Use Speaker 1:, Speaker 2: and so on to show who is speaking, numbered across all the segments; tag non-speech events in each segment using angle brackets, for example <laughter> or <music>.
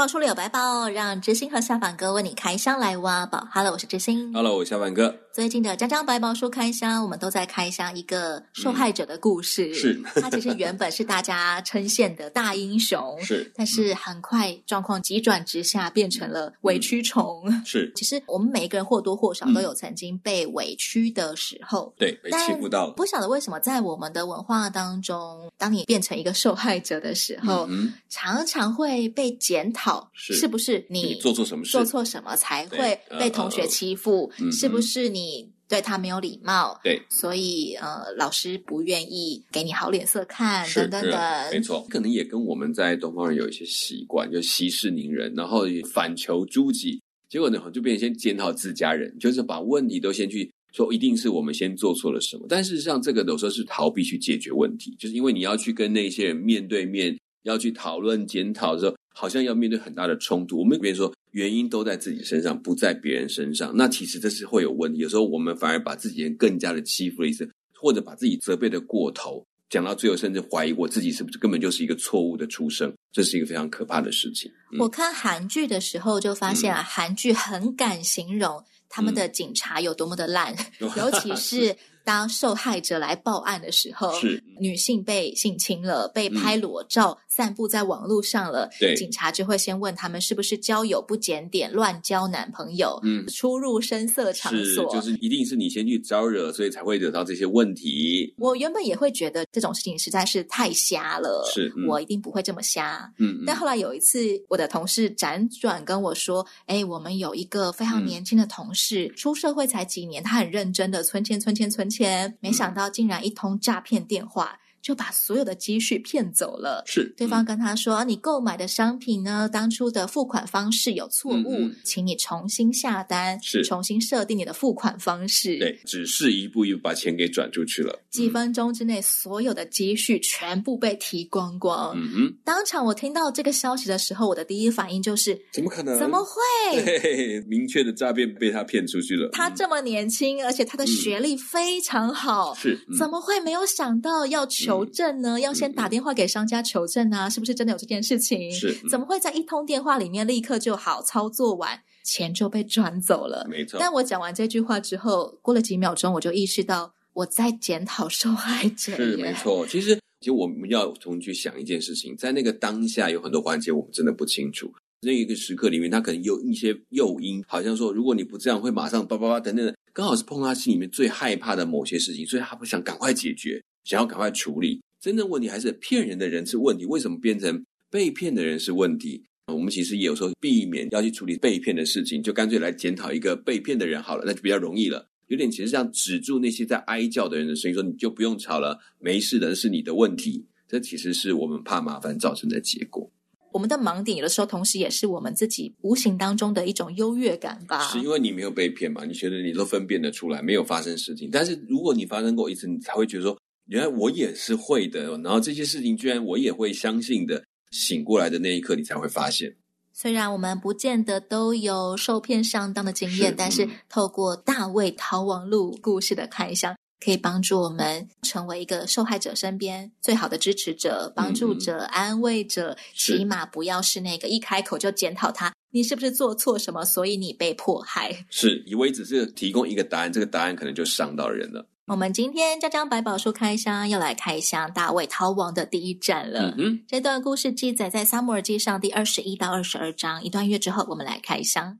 Speaker 1: 百宝书里有百宝，让知心和下凡哥为你开箱来挖宝。Hello，我是知心。
Speaker 2: Hello，我是下凡哥。
Speaker 1: 最近的张张白宝书开箱，我们都在开箱一个受害者的故事。
Speaker 2: 嗯、是，
Speaker 1: 他其实原本是大家称羡的大英雄，<laughs>
Speaker 2: 是，
Speaker 1: 但是很快状况急转直下，变成了委屈虫。
Speaker 2: 是，<laughs>
Speaker 1: 其实我们每一个人或多或少都有曾经被委屈的时候，
Speaker 2: 对，被欺负到了。
Speaker 1: 不晓得为什么在我们的文化当中，当你变成一个受害者的时候，嗯、常常会被检讨，是，是不是你，
Speaker 2: 你做错什么事，
Speaker 1: 做错什么才会被同学欺负？
Speaker 2: 呃、
Speaker 1: 是不是你？对他没有礼貌，
Speaker 2: 对，
Speaker 1: 所以呃，老师不愿意给你好脸色看，等等等，
Speaker 2: 没错，可能也跟我们在东方人有一些习惯，就息事宁人，然后反求诸己，结果呢，就变成先检讨自家人，就是把问题都先去说，一定是我们先做错了什么。但事实上，这个有时候是逃避去解决问题，就是因为你要去跟那些人面对面，要去讨论检讨的时候，好像要面对很大的冲突。我们比如说。原因都在自己身上，不在别人身上。那其实这是会有问题。有时候我们反而把自己人更加的欺负了一次，或者把自己责备的过头，讲到最后甚至怀疑我自己是不是根本就是一个错误的出生。这是一个非常可怕的事情。
Speaker 1: 嗯、我看韩剧的时候就发现啊，韩剧很敢形容他们的警察有多么的烂，<laughs> 嗯、尤其是。当受害者来报案的时候，
Speaker 2: 是
Speaker 1: 女性被性侵了，被拍裸照、嗯、散布在网络上了，
Speaker 2: 对，
Speaker 1: 警察就会先问他们是不是交友不检点、乱交男朋友，
Speaker 2: 嗯，
Speaker 1: 出入声色场所，
Speaker 2: 就是一定是你先去招惹，所以才会惹到这些问题。
Speaker 1: 我原本也会觉得这种事情实在是太瞎了，
Speaker 2: 是、嗯、
Speaker 1: 我一定不会这么瞎，
Speaker 2: 嗯，
Speaker 1: 但后来有一次，我的同事辗转跟我说，哎，我们有一个非常年轻的同事，嗯、出社会才几年，他很认真的存钱、存钱、存钱，没想到。竟然一通诈骗电话。就把所有的积蓄骗走了。
Speaker 2: 是，
Speaker 1: 对方跟他说：“你购买的商品呢，当初的付款方式有错误，请你重新下单，
Speaker 2: 是
Speaker 1: 重新设定你的付款方式。”
Speaker 2: 对，只是一步一步把钱给转出去了。
Speaker 1: 几分钟之内，所有的积蓄全部被提光光。
Speaker 2: 嗯哼，
Speaker 1: 当场我听到这个消息的时候，我的第一反应就是：
Speaker 2: 怎么可能？
Speaker 1: 怎么会？
Speaker 2: 对，明确的诈骗被他骗出去了。
Speaker 1: 他这么年轻，而且他的学历非常好，
Speaker 2: 是、
Speaker 1: 嗯、怎么会没有想到要求证呢？嗯、要先打电话给商家求证啊，是不是真的有这件事情？
Speaker 2: 是，
Speaker 1: 怎么会在一通电话里面立刻就好操作完，钱就被转走了？
Speaker 2: 没错。
Speaker 1: 但我讲完这句话之后，过了几秒钟，我就意识到我在检讨受害者。<laughs>
Speaker 2: 是，没错。其实，其实我们要重去想一件事情，在那个当下有很多环节我们真的不清楚。那一个时刻里面，他可能有一些诱因，好像说，如果你不这样，会马上叭叭叭等等的，刚好是碰到他心里面最害怕的某些事情，所以他不想赶快解决，想要赶快处理。真正问题还是骗人的人是问题，为什么变成被骗的人是问题？我们其实也有时候避免要去处理被骗的事情，就干脆来检讨一个被骗的人好了，那就比较容易了。有点其实像止住那些在哀叫的人的声音，说你就不用吵了，没事的，是你的问题。这其实是我们怕麻烦造成的结果。
Speaker 1: 我们的盲点有的时候，同时也是我们自己无形当中的一种优越感吧。
Speaker 2: 是因为你没有被骗嘛？你觉得你都分辨得出来，没有发生事情。但是如果你发生过一次，你才会觉得说，原来我也是会的。然后这些事情居然我也会相信的。醒过来的那一刻，你才会发现。
Speaker 1: 虽然我们不见得都有受骗上当的经验，是但是透过大卫逃亡录故事的开箱。可以帮助我们成为一个受害者身边最好的支持者、帮助者、嗯、安慰者，起码不要是那个一开口就检讨他，你是不是做错什么，所以你被迫害。
Speaker 2: 是，以为只是提供一个答案，这个答案可能就伤到人了。
Speaker 1: 我们今天江江百宝书开箱要来开箱大卫逃亡的第一站了。
Speaker 2: 嗯，
Speaker 1: 这段故事记载在撒母耳记上第二十一到二十二章。一段月之后，我们来开箱。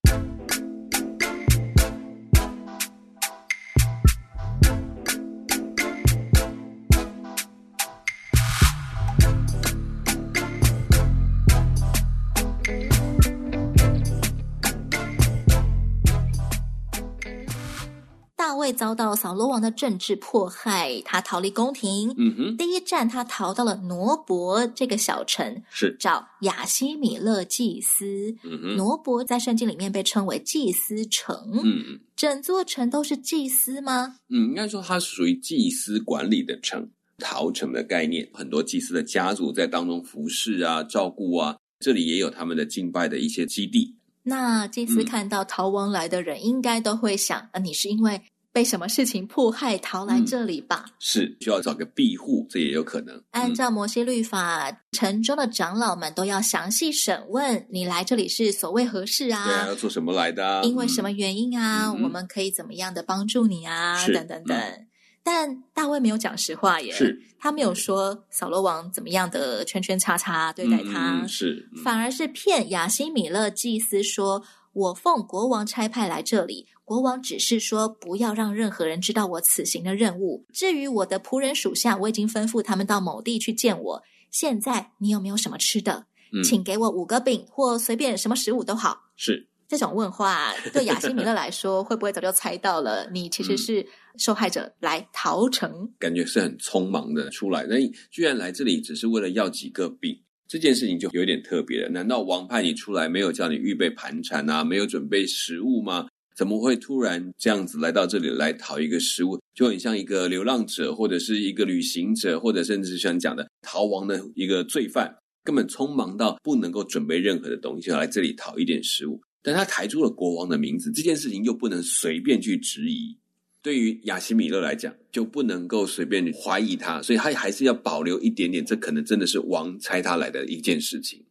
Speaker 1: 遭到扫罗王的政治迫害，他逃离宫廷。
Speaker 2: 嗯哼，
Speaker 1: 第一站他逃到了挪伯这个小城，
Speaker 2: 是
Speaker 1: 找亚西米勒祭司。
Speaker 2: 嗯哼，
Speaker 1: 挪伯在圣经里面被称为祭司城。
Speaker 2: 嗯嗯，
Speaker 1: 整座城都是祭司吗？
Speaker 2: 嗯，应该说它属于祭司管理的城，逃城的概念，很多祭司的家族在当中服侍啊、照顾啊，这里也有他们的敬拜的一些基地。
Speaker 1: 那祭司看到逃亡来的人，嗯、应该都会想：呃，你是因为被什么事情迫害逃来这里吧？
Speaker 2: 嗯、是需要找个庇护，这也有可能。
Speaker 1: 按照摩西律法，嗯、城中的长老们都要详细审问你来这里是所谓何事啊？
Speaker 2: 对啊，要做什么来的、啊？
Speaker 1: 因为什么原因啊？
Speaker 2: 嗯、
Speaker 1: 我们可以怎么样的帮助你啊？等等等。
Speaker 2: 嗯
Speaker 1: 但大卫没有讲实话耶，
Speaker 2: 是
Speaker 1: 他没有说扫罗王怎么样的圈圈叉叉对待他，
Speaker 2: 嗯、是、嗯、
Speaker 1: 反而是骗亚西米勒祭司说：“我奉国王差派来这里，国王只是说不要让任何人知道我此行的任务。至于我的仆人属下，我已经吩咐他们到某地去见我。现在你有没有什么吃的？
Speaker 2: 嗯、
Speaker 1: 请给我五个饼或随便什么食物都好。”
Speaker 2: 是。
Speaker 1: 这种问话 <laughs> 对亚西米勒来说，会不会早就猜到了？你其实是受害者来逃城，
Speaker 2: 感觉是很匆忙的出来。那你居然来这里只是为了要几个饼，这件事情就有点特别了。难道王派你出来没有叫你预备盘缠啊，没有准备食物吗？怎么会突然这样子来到这里来讨一个食物？就很像一个流浪者，或者是一个旅行者，或者甚至像讲的逃亡的一个罪犯，根本匆忙到不能够准备任何的东西，就来这里讨一点食物。但他抬出了国王的名字，这件事情又不能随便去质疑。对于亚西米勒来讲，就不能够随便怀疑他，所以他还是要保留一点点，这可能真的是王猜他来的一件事情。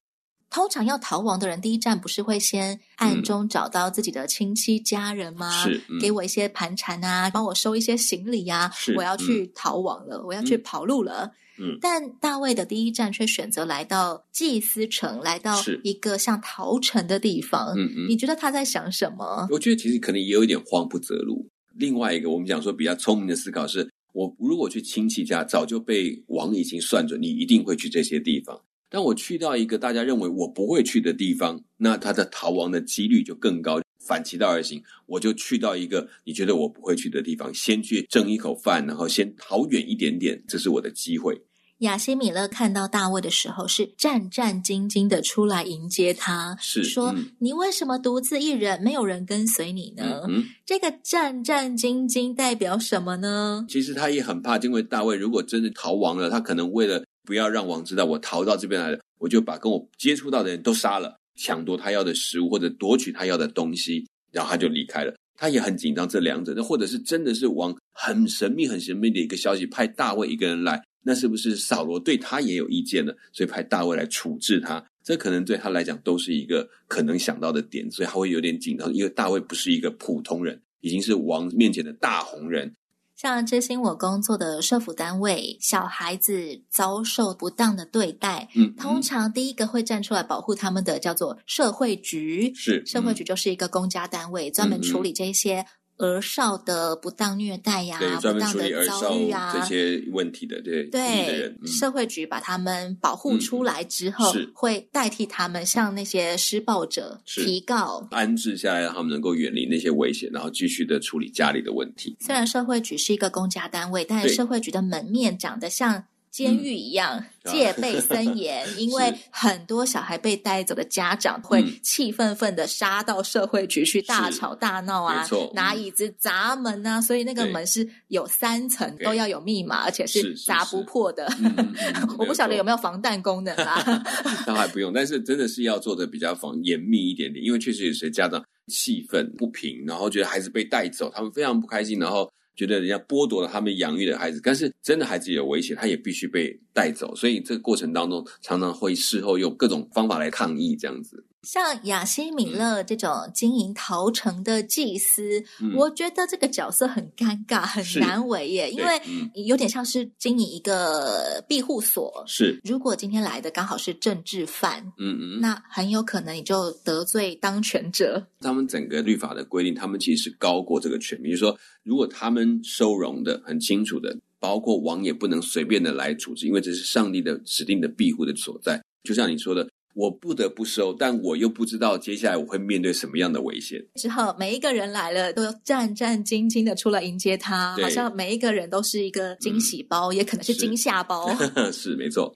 Speaker 1: 通常要逃亡的人，第一站不是会先暗中找到自己的亲戚家人吗？
Speaker 2: 是，嗯、
Speaker 1: 给我一些盘缠啊，帮我收一些行李啊，
Speaker 2: 是
Speaker 1: 我要去逃亡了，嗯、我要去跑路了。
Speaker 2: 嗯，
Speaker 1: 但大卫的第一站却选择来到祭司城，来到一个像逃城的地方。
Speaker 2: 嗯嗯，
Speaker 1: 你觉得他在想什么？
Speaker 2: 我觉得其实可能也有一点慌不择路。另外一个，我们讲说比较聪明的思考是，我如果去亲戚家，早就被王已经算准，你一定会去这些地方。但我去到一个大家认为我不会去的地方，那他的逃亡的几率就更高。反其道而行，我就去到一个你觉得我不会去的地方，先去挣一口饭，然后先逃远一点点，这是我的机会。
Speaker 1: 亚西米勒看到大卫的时候，是战战兢兢的出来迎接他，
Speaker 2: 是
Speaker 1: 说：“
Speaker 2: 嗯、
Speaker 1: 你为什么独自一人，没有人跟随你呢？”
Speaker 2: 嗯、
Speaker 1: 这个战战兢兢代表什么呢？
Speaker 2: 其实他也很怕，因为大卫如果真的逃亡了，他可能为了不要让王知道我逃到这边来了，我就把跟我接触到的人都杀了，抢夺他要的食物或者夺取他要的东西，然后他就离开了。他也很紧张，这两者，那或者是真的是王很神秘、很神秘的一个消息，派大卫一个人来。那是不是扫罗对他也有意见呢？所以派大卫来处置他，这可能对他来讲都是一个可能想到的点，所以他会有点紧张，因为大卫不是一个普通人，已经是王面前的大红人。
Speaker 1: 像之前我工作的社福单位，小孩子遭受不当的对待，
Speaker 2: 嗯，嗯，
Speaker 1: 通常第一个会站出来保护他们的叫做社会局，
Speaker 2: 是，
Speaker 1: 社会局就是一个公家单位，专门处理这些。儿少的不当虐待呀、啊，
Speaker 2: 对，专门
Speaker 1: 处理儿少
Speaker 2: 这些问题的，对
Speaker 1: 对，
Speaker 2: 嗯、
Speaker 1: 社会局把他们保护出来之后，
Speaker 2: 嗯、
Speaker 1: 会代替他们向那些施暴者提告，
Speaker 2: 安置下来，让他们能够远离那些危险，然后继续的处理家里的问题。
Speaker 1: 虽然社会局是一个公家单位，但是社会局的门面长得像。监狱一样、嗯、<laughs> 戒备森严，因为很多小孩被带走的家长会气愤愤的杀到社会局去大吵大闹啊，拿椅子砸门啊，所以那个门是有三层，都要有密码，而且是砸不破的。<laughs> 我不晓得有没有防弹功能啊？<laughs>
Speaker 2: 那还不用，但是真的是要做的比较防严密一点点，因为确实有些家长气愤不平，然后觉得孩子被带走，他们非常不开心，然后。觉得人家剥夺了他们养育的孩子，但是真的孩子有危险，他也必须被带走。所以这个过程当中，常常会事后用各种方法来抗议，这样子。
Speaker 1: 像雅西米勒这种经营陶城的祭司，嗯、我觉得这个角色很尴尬，很难为耶，因为有点像是经营一个庇护所。
Speaker 2: 是，
Speaker 1: 如果今天来的刚好是政治犯，
Speaker 2: 嗯嗯，
Speaker 1: 那很有可能你就得罪当权者。
Speaker 2: 他们整个律法的规定，他们其实是高过这个权。比如说，如果他们收容的很清楚的，包括王也不能随便的来处置，因为这是上帝的指定的庇护的所在。就像你说的。我不得不收，但我又不知道接下来我会面对什么样的危险。
Speaker 1: 之后每一个人来了，都战战兢兢的出来迎接他，好像每一个人都是一个惊喜包，嗯、也可能是惊吓包。
Speaker 2: 是，<laughs> 是没错。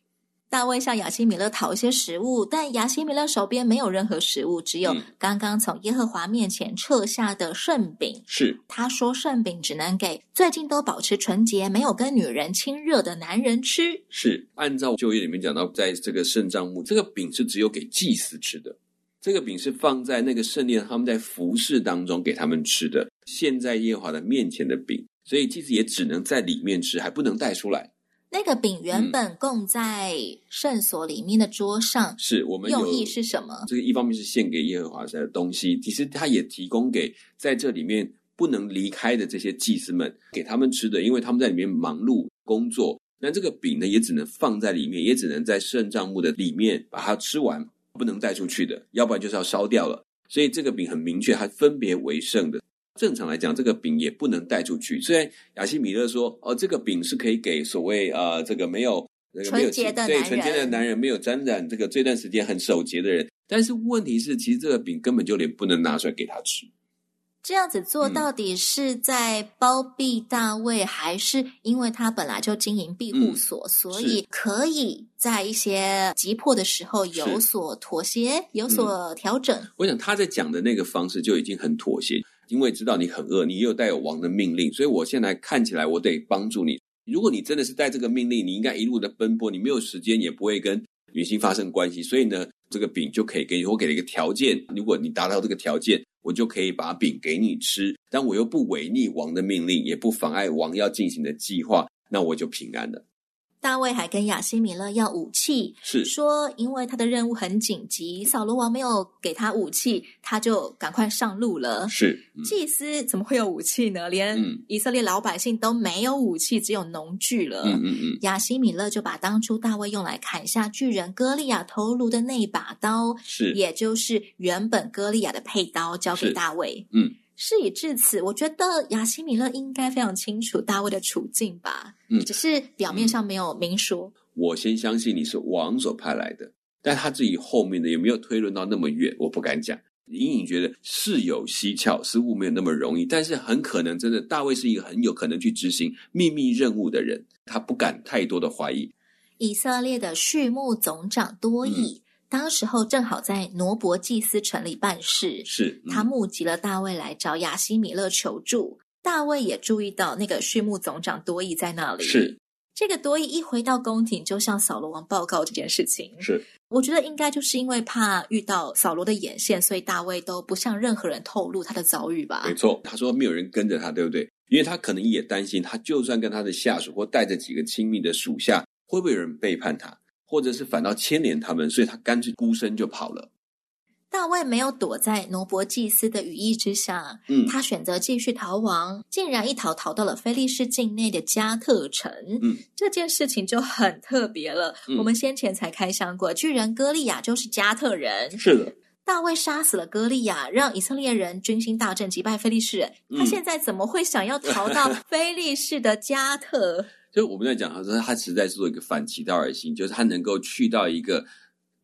Speaker 1: 大卫向亚西米勒讨一些食物，但亚西米勒手边没有任何食物，只有刚刚从耶和华面前撤下的圣饼。
Speaker 2: 是，
Speaker 1: 他说圣饼只能给最近都保持纯洁、没有跟女人亲热的男人吃。
Speaker 2: 是，按照旧约里面讲到，在这个圣帐幕，这个饼是只有给祭司吃的。这个饼是放在那个圣殿，他们在服侍当中给他们吃的，现在耶和华的面前的饼，所以祭司也只能在里面吃，还不能带出来。
Speaker 1: 那个饼原本供在圣所里面的桌上，
Speaker 2: 嗯、是我们
Speaker 1: 用意是什么？
Speaker 2: 这个一方面是献给耶和华神的东西，其实他也提供给在这里面不能离开的这些祭司们，给他们吃的，因为他们在里面忙碌工作。那这个饼呢，也只能放在里面，也只能在圣帐幕的里面把它吃完，不能带出去的，要不然就是要烧掉了。所以这个饼很明确，它分别为圣的。正常来讲，这个饼也不能带出去。虽然亚西米勒说：“哦，这个饼是可以给所谓呃，这个没有那个没有
Speaker 1: 纯洁的
Speaker 2: 对纯洁的男人，没有沾染这个这段时间很守节的人。”但是问题是，其实这个饼根本就连不能拿出来给他吃。
Speaker 1: 这样子做到底是在包庇大卫，嗯、还是因为他本来就经营庇护所，嗯、所以可以在一些急迫的时候有所妥协、有所调整？
Speaker 2: 我想他在讲的那个方式就已经很妥协。因为知道你很饿，你又带有王的命令，所以我现在看起来我得帮助你。如果你真的是带这个命令，你应该一路的奔波，你没有时间，也不会跟女性发生关系。所以呢，这个饼就可以给你，我给了一个条件，如果你达到这个条件，我就可以把饼给你吃。但我又不违逆王的命令，也不妨碍王要进行的计划，那我就平安了。
Speaker 1: 大卫还跟亚西米勒要武器，
Speaker 2: 是
Speaker 1: 说因为他的任务很紧急，扫罗王没有给他武器，他就赶快上路了。
Speaker 2: 是、
Speaker 1: 嗯、祭司怎么会有武器呢？连以色列老百姓都没有武器，只有农具了。
Speaker 2: 嗯嗯嗯。
Speaker 1: 亚西米勒就把当初大卫用来砍下巨人歌利亚头颅的那把刀，
Speaker 2: 是也
Speaker 1: 就是原本歌利亚的佩刀，交给大卫。
Speaker 2: 嗯。
Speaker 1: 事已至此，我觉得亚西米勒应该非常清楚大卫的处境吧？
Speaker 2: 嗯，
Speaker 1: 只是表面上没有明说。
Speaker 2: 我先相信你是王所派来的，但他自己后面的有没有推论到那么远，我不敢讲。隐隐觉得事有蹊跷，似乎没有那么容易，但是很可能真的，大卫是一个很有可能去执行秘密任务的人，他不敢太多的怀疑。
Speaker 1: 以色列的畜牧总长多益。嗯当时候正好在挪伯祭司城里办事，
Speaker 2: 是、嗯、
Speaker 1: 他募集了大卫来找亚西米勒求助。大卫也注意到那个畜牧总长多益在那里。
Speaker 2: 是
Speaker 1: 这个多益一回到宫廷，就向扫罗王报告这件事情。
Speaker 2: 是，
Speaker 1: 我觉得应该就是因为怕遇到扫罗的眼线，所以大卫都不向任何人透露他的遭遇吧。
Speaker 2: 没错，他说没有人跟着他，对不对？因为他可能也担心，他就算跟他的下属或带着几个亲密的属下，会不会有人背叛他？或者是反倒牵连他们，所以他干脆孤身就跑了。
Speaker 1: 大卫没有躲在挪伯祭司的羽翼之下，
Speaker 2: 嗯，
Speaker 1: 他选择继续逃亡，竟然一逃逃到了菲利士境内的加特城。
Speaker 2: 嗯，
Speaker 1: 这件事情就很特别了。
Speaker 2: 嗯，
Speaker 1: 我们先前才开箱过，巨人歌利亚就是加特人。
Speaker 2: 是的，
Speaker 1: 大卫杀死了歌利亚，让以色列人军心大振，击败非利士人。
Speaker 2: 嗯，
Speaker 1: 他现在怎么会想要逃到 <laughs> 非利士的加特？
Speaker 2: 就我们在讲，他说他实在是做一个反其道而行，就是他能够去到一个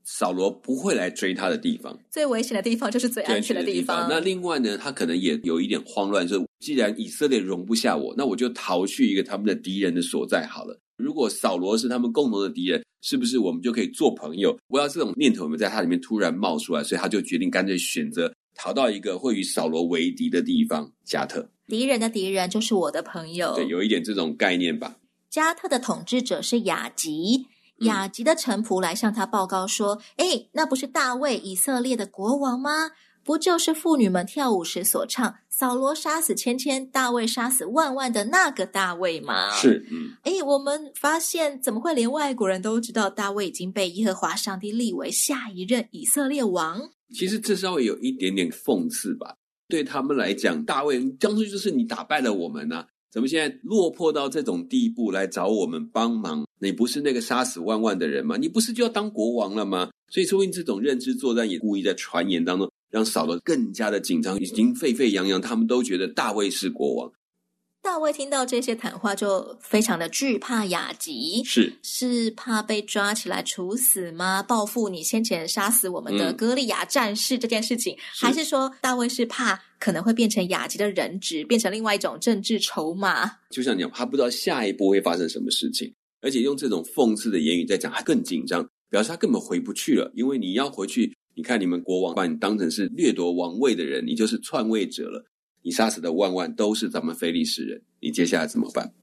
Speaker 2: 扫罗不会来追他的地方，
Speaker 1: 最危险的地方就是最安全的地方。
Speaker 2: 地方那另外呢，他可能也有一点慌乱，说既然以色列容不下我，那我就逃去一个他们的敌人的所在好了。如果扫罗是他们共同的敌人，是不是我们就可以做朋友？不要这种念头有没有在他里面突然冒出来，所以他就决定干脆选择逃到一个会与扫罗为敌的地方——加特。
Speaker 1: 敌人的敌人就是我的朋友，
Speaker 2: 对，有一点这种概念吧。
Speaker 1: 加特的统治者是雅吉，雅吉的臣仆来向他报告说：“哎，那不是大卫以色列的国王吗？不就是妇女们跳舞时所唱‘扫罗杀死千千，大卫杀死万万’的那个大卫吗？”
Speaker 2: 是，嗯。
Speaker 1: 哎，我们发现怎么会连外国人都知道大卫已经被耶和华上帝立为下一任以色列王？
Speaker 2: 其实这稍微有一点点讽刺吧。对他们来讲，大卫当初就是你打败了我们呢、啊。怎么现在落魄到这种地步来找我们帮忙？你不是那个杀死万万的人吗？你不是就要当国王了吗？所以说明这种认知作战也故意在传言当中让扫罗更加的紧张，已经沸沸扬扬，他们都觉得大卫是国王。
Speaker 1: 大卫听到这些谈话，就非常的惧怕雅吉，
Speaker 2: 是
Speaker 1: 是怕被抓起来处死吗？报复你先前杀死我们的歌利亚战士这件事情，嗯、还是说大卫是怕可能会变成雅吉的人质，变成另外一种政治筹码？
Speaker 2: 就像你讲，他不知道下一步会发生什么事情，而且用这种讽刺的言语在讲，他更紧张，表示他根本回不去了，因为你要回去。你看，你们国王把你当成是掠夺王位的人，你就是篡位者了。你杀死的万万都是咱们非利士人，你接下来怎么办？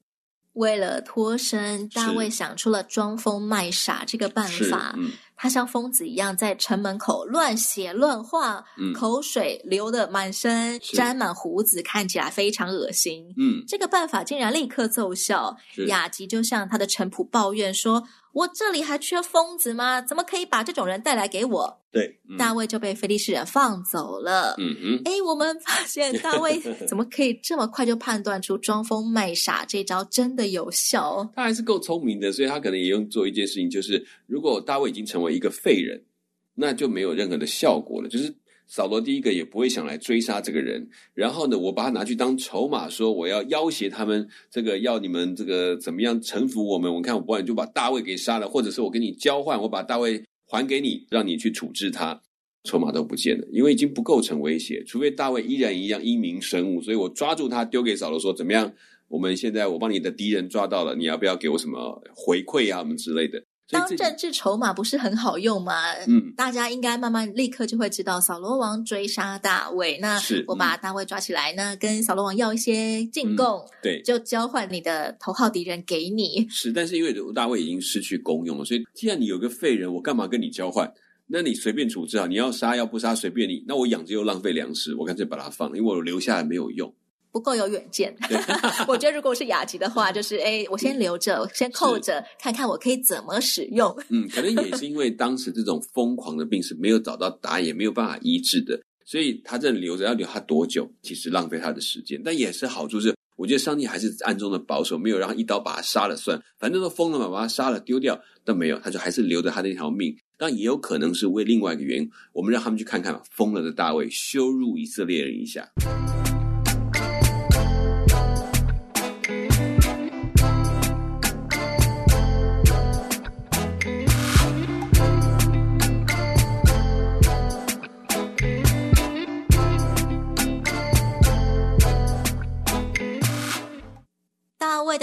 Speaker 1: 为了脱身，大卫想出了装疯卖傻这个办法。嗯、他像疯子一样在城门口乱写乱画，嗯、口水流得满身，沾满胡子，看起来非常恶心。嗯，这个办法竟然立刻奏效。雅吉就向他的臣仆抱怨说。我这里还缺疯子吗？怎么可以把这种人带来给我？
Speaker 2: 对，嗯、
Speaker 1: 大卫就被菲利士人放走了。嗯嗯，哎，我们发现大卫 <laughs> 怎么可以这么快就判断出装疯卖傻这招真的有效？
Speaker 2: 他还是够聪明的，所以他可能也用做一件事情，就是如果大卫已经成为一个废人，那就没有任何的效果了，就是。扫罗第一个也不会想来追杀这个人，然后呢，我把他拿去当筹码，说我要要挟他们，这个要你们这个怎么样臣服我们？我看我不然就把大卫给杀了，或者是我跟你交换，我把大卫还给你，让你去处置他，筹码都不见了，因为已经不构成威胁，除非大卫依然一样英明神武，所以我抓住他丢给扫罗说怎么样？我们现在我帮你的敌人抓到了，你要不要给我什么回馈啊？什么之类的。
Speaker 1: 当政治筹码不是很好用吗？嗯，大家应该慢慢立刻就会知道扫罗王追杀大卫。那我把大卫抓起来呢，跟扫罗王要一些进贡，嗯，对，就交换你的头号敌人给你。
Speaker 2: 是，但是因为大卫已经失去功用了，所以既然你有个废人，我干嘛跟你交换？那你随便处置啊，你要杀要不杀随便你。那我养着又浪费粮食，我干脆把它放了，因为我留下来没有用。
Speaker 1: 不够有远见，<laughs> 我觉得如果是雅集的话，就是 <laughs> 哎，我先留着，我先扣着，看看我可以怎么使用。
Speaker 2: 嗯，可能也是因为当时这种疯狂的病是没有找到答案，也没有办法医治的，所以他这留着要留他多久，其实浪费他的时间。但也是好处是，我觉得上帝还是暗中的保守，没有让他一刀把他杀了算，反正都疯了嘛，把他杀了丢掉都没有，他就还是留着他那条命。但也有可能是为另外一个原因，我们让他们去看看疯了的大卫羞辱以色列人一下。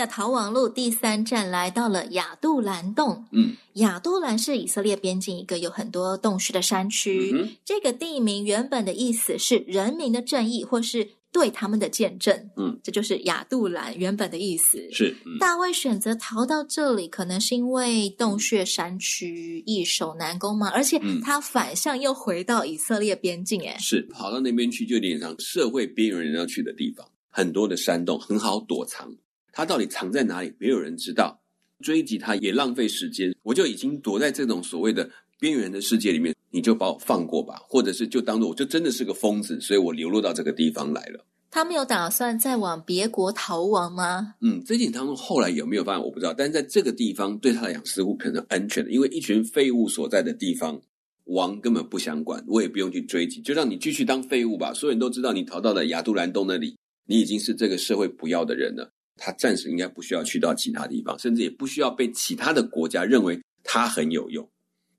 Speaker 1: 的逃亡路第三站来到了亚杜兰洞。嗯，亚杜兰是以色列边境一个有很多洞穴的山区。嗯、这个地名原本的意思是人民的正义，或是对他们的见证。嗯，这就是亚杜兰原本的意思。
Speaker 2: 是、
Speaker 1: 嗯、大卫选择逃到这里，可能是因为洞穴山区易守难攻嘛，而且他反向又回到以色列边境。哎，
Speaker 2: 是跑到那边去，就有点像社会边缘人要去的地方，很多的山洞很好躲藏。他到底藏在哪里？没有人知道，追击他也浪费时间。我就已经躲在这种所谓的边缘的世界里面，你就把我放过吧，或者是就当做我就真的是个疯子，所以我流落到这个地方来了。
Speaker 1: 他没有打算再往别国逃亡吗？
Speaker 2: 嗯，这件当中后来有没有发现我不知道，但是在这个地方对他来讲似乎可能安全的，因为一群废物所在的地方，王根本不想管，我也不用去追击，就让你继续当废物吧。所有人都知道你逃到了亚杜兰洞那里，你已经是这个社会不要的人了。他暂时应该不需要去到其他地方，甚至也不需要被其他的国家认为他很有用，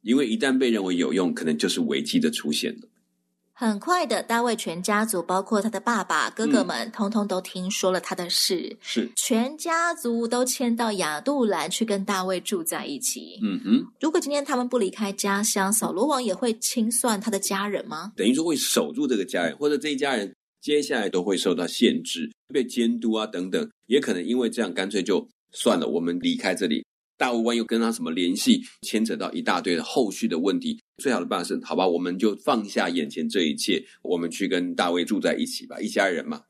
Speaker 2: 因为一旦被认为有用，可能就是危机的出现了。
Speaker 1: 很快的，大卫全家族，包括他的爸爸、哥哥们，嗯、通通都听说了他的事，
Speaker 2: 是
Speaker 1: 全家族都迁到亚杜兰去跟大卫住在一起。嗯哼，如果今天他们不离开家乡，扫罗王也会清算他的家人吗？
Speaker 2: 等于说会守住这个家人，或者这一家人。接下来都会受到限制、被监督啊等等，也可能因为这样，干脆就算了，我们离开这里。大卫万一又跟他什么联系，牵扯到一大堆的后续的问题。最好的办法是，好吧，我们就放下眼前这一切，我们去跟大卫住在一起吧，一家人嘛。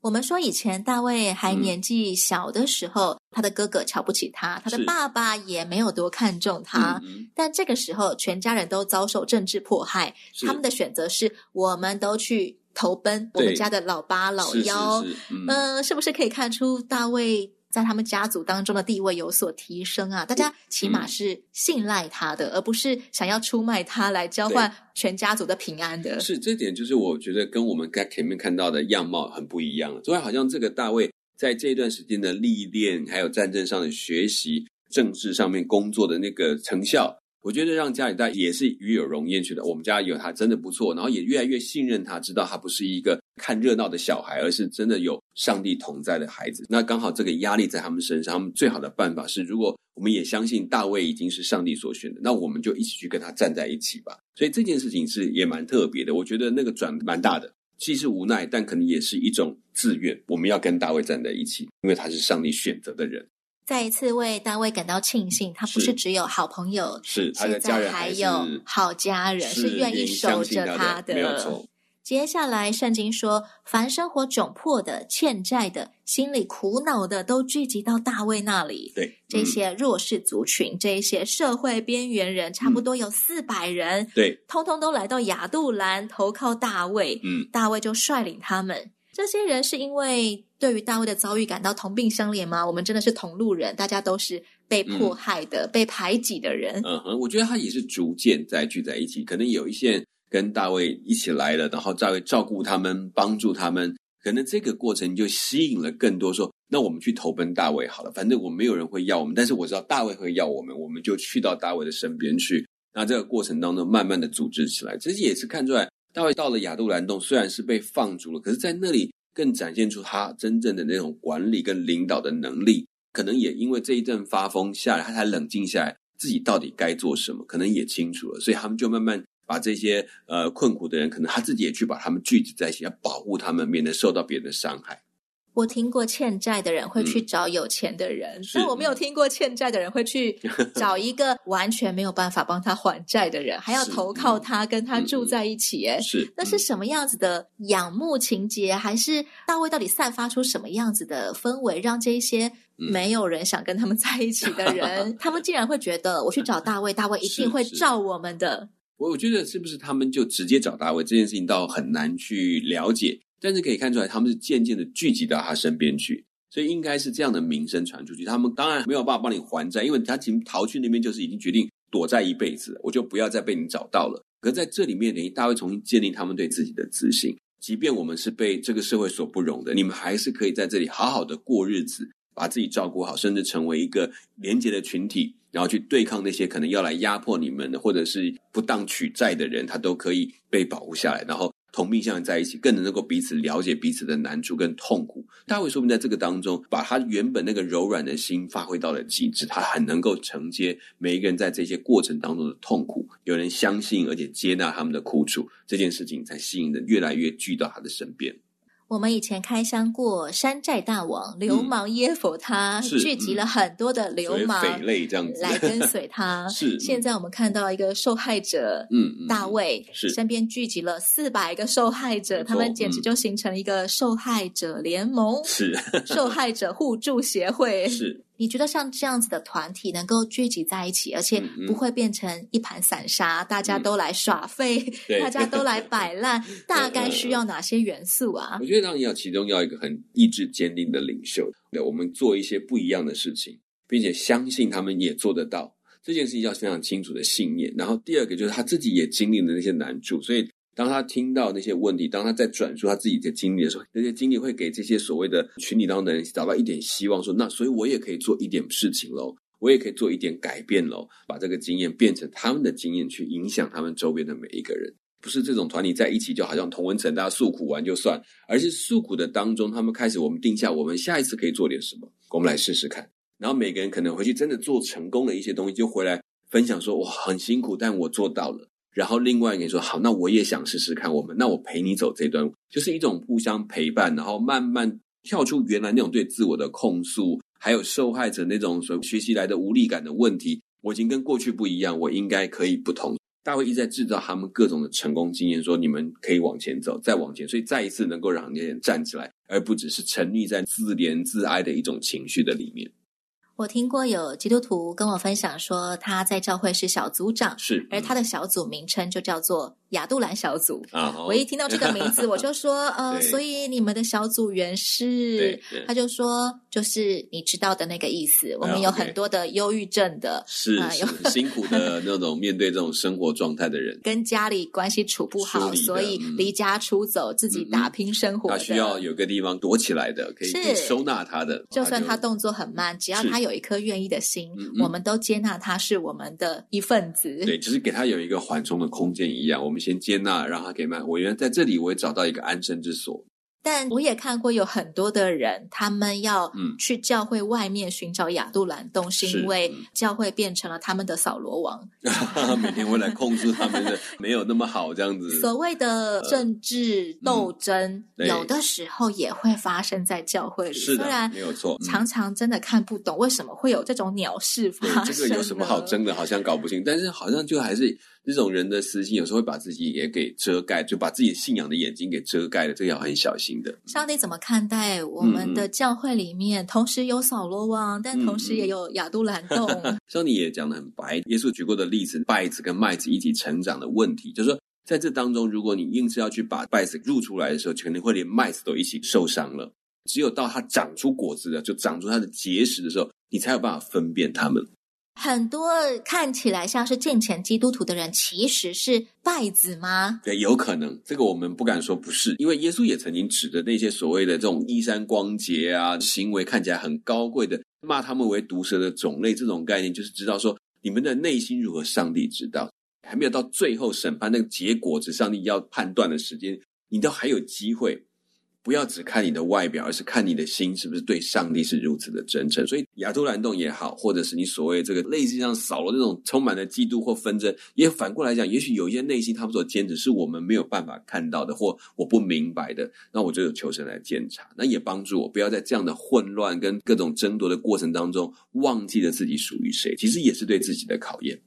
Speaker 1: 我们说以前大卫还年纪小的时候，嗯、他的哥哥瞧不起他，他的爸爸也没有多看重他。嗯、但这个时候，全家人都遭受政治迫害，他们的选择是，我们都去。投奔我们家的老八老幺，嗯、呃，是不是可以看出大卫在他们家族当中的地位有所提升啊？大家起码是信赖他的，嗯、而不是想要出卖他来交换全家族的平安的。
Speaker 2: 是这点，就是我觉得跟我们在前面看到的样貌很不一样。所以好像这个大卫在这段时间的历练，还有战争上的学习，政治上面工作的那个成效。我觉得让家里带也是与有荣焉，觉得我们家有他真的不错，然后也越来越信任他，知道他不是一个看热闹的小孩，而是真的有上帝同在的孩子。那刚好这个压力在他们身上，他们最好的办法是，如果我们也相信大卫已经是上帝所选的，那我们就一起去跟他站在一起吧。所以这件事情是也蛮特别的，我觉得那个转蛮大的，既是无奈，但可能也是一种自愿，我们要跟大卫站在一起，因为他是上帝选择的人。
Speaker 1: 再一次为大卫感到庆幸，他不是只有好朋友，
Speaker 2: 是他的家人还，
Speaker 1: 还有好家人，是愿意守着他的。
Speaker 2: 没有错。
Speaker 1: 接下来，圣经说，凡生活窘迫的、欠债的、心里苦恼的，都聚集到大卫那里。
Speaker 2: 对，
Speaker 1: 这些弱势族群，嗯、这些社会边缘人，差不多有四百人。
Speaker 2: 对，
Speaker 1: 通通都来到亚杜兰投靠大卫。
Speaker 2: 嗯，
Speaker 1: 大卫就率领他们。这些人是因为对于大卫的遭遇感到同病相怜吗？我们真的是同路人，大家都是被迫害的、嗯、被排挤的人。
Speaker 2: 嗯哼，我觉得他也是逐渐在聚在一起。可能有一些人跟大卫一起来了，然后大卫照顾他们、帮助他们，可能这个过程就吸引了更多说：那我们去投奔大卫好了。反正我没有人会要我们，但是我知道大卫会要我们，我们就去到大卫的身边去。那这个过程当中，慢慢的组织起来，其实也是看出来。大卫到了亚杜兰洞，虽然是被放逐了，可是，在那里更展现出他真正的那种管理跟领导的能力。可能也因为这一阵发疯下来，他才冷静下来，自己到底该做什么，可能也清楚了。所以他们就慢慢把这些呃困苦的人，可能他自己也去把他们聚集在一起，要保护他们，免得受到别人的伤害。
Speaker 1: 我听过欠债的人会去找有钱的人，嗯、但我没有听过欠债的人会去 <laughs> 找一个完全没有办法帮他还债的人，还要投靠他，跟他住在一起。哎，
Speaker 2: 是，
Speaker 1: 那是什么样子的仰慕情节？还是大卫到底散发出什么样子的氛围，让这些没有人想跟他们在一起的人，<laughs> 他们竟然会觉得我去找大卫，大卫一定会照我们的？
Speaker 2: 我我觉得是不是他们就直接找大卫这件事情，倒很难去了解。但是可以看出来，他们是渐渐的聚集到他身边去，所以应该是这样的名声传出去。他们当然没有办法帮你还债，因为他其实逃去那边就是已经决定躲在一辈子，我就不要再被你找到了。可是在这里面，等于大卫重新建立他们对自己的自信。即便我们是被这个社会所不容的，你们还是可以在这里好好的过日子，把自己照顾好，甚至成为一个廉洁的群体，然后去对抗那些可能要来压迫你们的，或者是不当取债的人，他都可以被保护下来，然后。同病相在一起，更能够彼此了解彼此的难处跟痛苦。大卫说明在这个当中，把他原本那个柔软的心发挥到了极致，他很能够承接每一个人在这些过程当中的痛苦。有人相信而且接纳他们的苦楚，这件事情才吸引的越来越聚到他的身边。
Speaker 1: 我们以前开箱过山寨大王流氓耶佛他，聚集了很多的流氓
Speaker 2: 匪类这样子。
Speaker 1: 来跟随他。<laughs>
Speaker 2: 是，
Speaker 1: 现在我们看到一个受害者，嗯，大卫
Speaker 2: 是。
Speaker 1: 身边聚集了四百个受害者，他们简直就形成了一个受害者联盟，
Speaker 2: 是。
Speaker 1: 受害者互助协会，
Speaker 2: 是。
Speaker 1: 你觉得像这样子的团体能够聚集在一起，而且不会变成一盘散沙，嗯、大家都来耍废，<laughs> 嗯、<laughs> 大家都来摆烂，<laughs> 大概需要哪些元素啊？
Speaker 2: 我觉得当然要其中要一个很意志坚定的领袖，对，我们做一些不一样的事情，并且相信他们也做得到，这件事情要非常清楚的信念。然后第二个就是他自己也经历了那些难处，所以。当他听到那些问题，当他在转述他自己的经历的时候，那些经历会给这些所谓的群体当中的人找到一点希望说，那所以我也可以做一点事情喽，我也可以做一点改变喽，把这个经验变成他们的经验，去影响他们周边的每一个人。不是这种团体在一起就好像同文层，大家诉苦完就算，而是诉苦的当中，他们开始我们定下我们下一次可以做点什么，我们来试试看。然后每个人可能回去真的做成功了一些东西，就回来分享说，哇，很辛苦，但我做到了。然后另外一个人说好，那我也想试试看。我们那我陪你走这段，就是一种互相陪伴，然后慢慢跳出原来那种对自我的控诉，还有受害者那种所学习来的无力感的问题。我已经跟过去不一样，我应该可以不同。大卫一直在制造他们各种的成功经验，说你们可以往前走，再往前。所以再一次能够让那些人站起来，而不只是沉溺在自怜自哀的一种情绪的里面。
Speaker 1: 我听过有基督徒跟我分享说，他在教会是小组长，
Speaker 2: 是，
Speaker 1: 而他的小组名称就叫做亚杜兰小组
Speaker 2: 啊。
Speaker 1: 我一听到这个名字，我 <laughs> 就说，呃，所以你们的小组员是？他就说，就是你知道的那个意思。我们有很多的忧郁症的，
Speaker 2: 是是辛苦的那种面对这种生活状态的人，<laughs>
Speaker 1: 跟家里关系处不好，所以离家出走，自己打拼生活。
Speaker 2: 他需要有个地方躲起来的，可以收纳他的。
Speaker 1: 就算他动作很慢，只要他有一颗愿意的心，我们都接纳他是我们的一份子。
Speaker 2: 对，就是给他有一个缓冲的空间一样。我们先接纳，让他可以慢。我原来在这里，我也找到一个安身之所。
Speaker 1: 但我也看过有很多的人，他们要去教会外面寻找亚杜兰洞，是因为教会变成了他们的扫罗王，<laughs>
Speaker 2: 每天会来控制他们的没有那么好这样子。
Speaker 1: 所谓的政治斗争，有的时候也会发生在教会里，虽然没有错，常常真的看不懂为什么会有这种鸟事发生。
Speaker 2: 这个有什么好争的？好像搞不清，但是好像就还是。这种人的私心，有时候会把自己也给遮盖，就把自己信仰的眼睛给遮盖了，这个要很小心的。
Speaker 1: 上帝怎么看待我们的教会里面，嗯、同时有扫罗王，但同时也有亚杜兰洞？嗯、<laughs>
Speaker 2: 上帝也讲的很白。耶稣举过的例子，稗子跟麦子一起成长的问题，就是说，在这当中，如果你硬是要去把稗子入出来的时候，肯定会连麦子都一起受伤了。只有到它长出果子了，就长出它的结实的时候，你才有办法分辨它们。
Speaker 1: 很多看起来像是敬虔基督徒的人，其实是拜子吗？
Speaker 2: 对，有可能。这个我们不敢说不是，因为耶稣也曾经指着那些所谓的这种衣衫光洁啊，行为看起来很高贵的，骂他们为毒蛇的种类。这种概念就是知道说，你们的内心如何，上帝知道。还没有到最后审判那个结果只，上帝要判断的时间，你都还有机会。不要只看你的外表，而是看你的心是不是对上帝是如此的真诚。所以亚杜兰洞也好，或者是你所谓这个类似像扫罗这种充满了嫉妒或纷争，也反过来讲，也许有一些内心他们所坚持是我们没有办法看到的，或我不明白的，那我就有求神来检查，那也帮助我不要在这样的混乱跟各种争夺的过程当中忘记了自己属于谁，其实也是对自己的考验。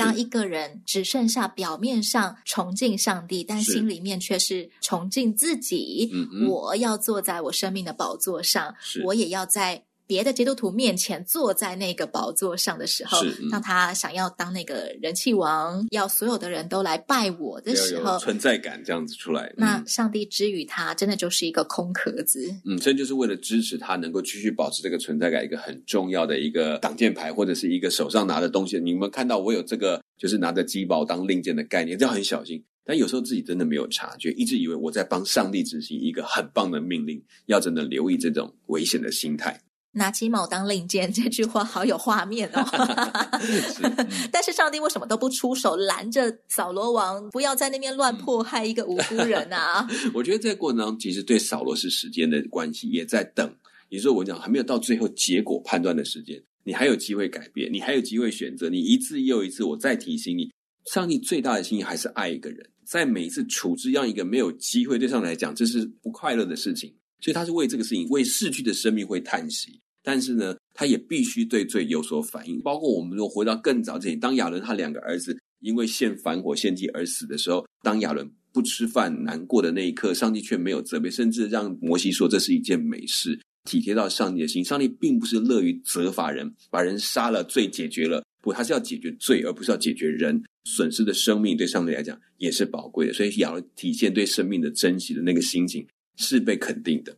Speaker 1: 当一个人只剩下表面上崇敬上帝，但心里面却是崇敬自己，嗯嗯，我要坐在我生命的宝座上，我也要在。别的基督徒面前坐在那个宝座上的时候，是当他想要当那个人气王，要所有的人都来拜我的时候，
Speaker 2: 存在感这样子出来，嗯、
Speaker 1: 那上帝之于他真的就是一个空壳子。
Speaker 2: 嗯，这就是为了支持他能够继续保持这个存在感，一个很重要的一个挡箭牌，或者是一个手上拿的东西。你们看到我有这个，就是拿着鸡宝当令箭的概念，这样很小心。但有时候自己真的没有察觉，一直以为我在帮上帝执行一个很棒的命令，要真的留意这种危险的心态。
Speaker 1: 拿鸡毛当令箭，这句话好有画面哦。<laughs> 是 <laughs> 但是上帝为什么都不出手拦着扫罗王，不要在那边乱迫害一个无辜人啊？<laughs>
Speaker 2: 我觉得这个过程当中，其实对扫罗是时间的关系，也在等。也就是我讲，还没有到最后结果判断的时间，你还有机会改变，你还有机会选择。你一次又一次，我再提醒你，上帝最大的心意还是爱一个人。在每一次处置让一个没有机会，对上帝来讲，这是不快乐的事情。所以他是为这个事情，为逝去的生命会叹息，但是呢，他也必须对罪有所反应。包括我们如果回到更早之前，当亚伦他两个儿子因为献燔火献祭而死的时候，当亚伦不吃饭难过的那一刻，上帝却没有责备，甚至让摩西说这是一件美事，体贴到上帝的心。上帝并不是乐于责罚人，把人杀了，罪解决了，不，他是要解决罪，而不是要解决人损失的生命。对上帝来讲也是宝贵的，所以亚伦体现对生命的珍惜的那个心情。是被肯定的。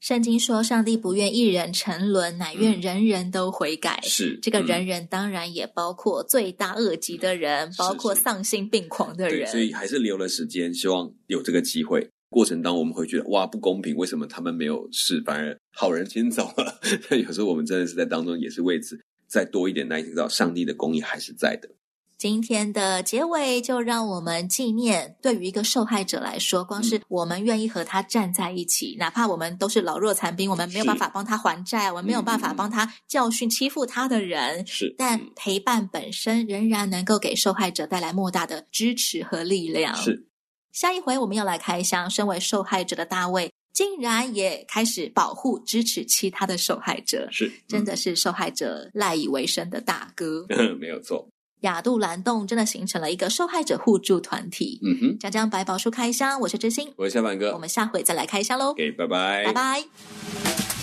Speaker 1: 圣经说，上帝不愿一人沉沦，乃愿人人都悔改。嗯、是这个人人，当然也包括罪大恶极的人，嗯、包括丧心病狂的人。
Speaker 2: 所以还是留了时间，希望有这个机会。过程当中，我们会觉得哇，不公平，为什么他们没有事，反而好人先走了？<laughs> 有时候我们真的是在当中，也是为此再多一点耐心，知道上帝的公义还是在的。
Speaker 1: 今天的结尾，就让我们纪念，对于一个受害者来说，光是我们愿意和他站在一起，嗯、哪怕我们都是老弱残兵，我们没有办法帮他还债，我们没有办法帮他教训欺负他的人，是，但陪伴本身仍然能够给受害者带来莫大的支持和力量。是，下一回我们要来开箱，身为受害者的大卫，竟然也开始保护、支持其他的受害者，是，真的是受害者赖以为生的大哥。<laughs>
Speaker 2: 没有错。
Speaker 1: 亚杜兰洞真的形成了一个受害者互助团体。嗯哼，讲讲百宝书开箱，我是知心，
Speaker 2: 我是小满哥，
Speaker 1: 我们下回再来开箱喽。
Speaker 2: 给，拜拜，
Speaker 1: 拜拜。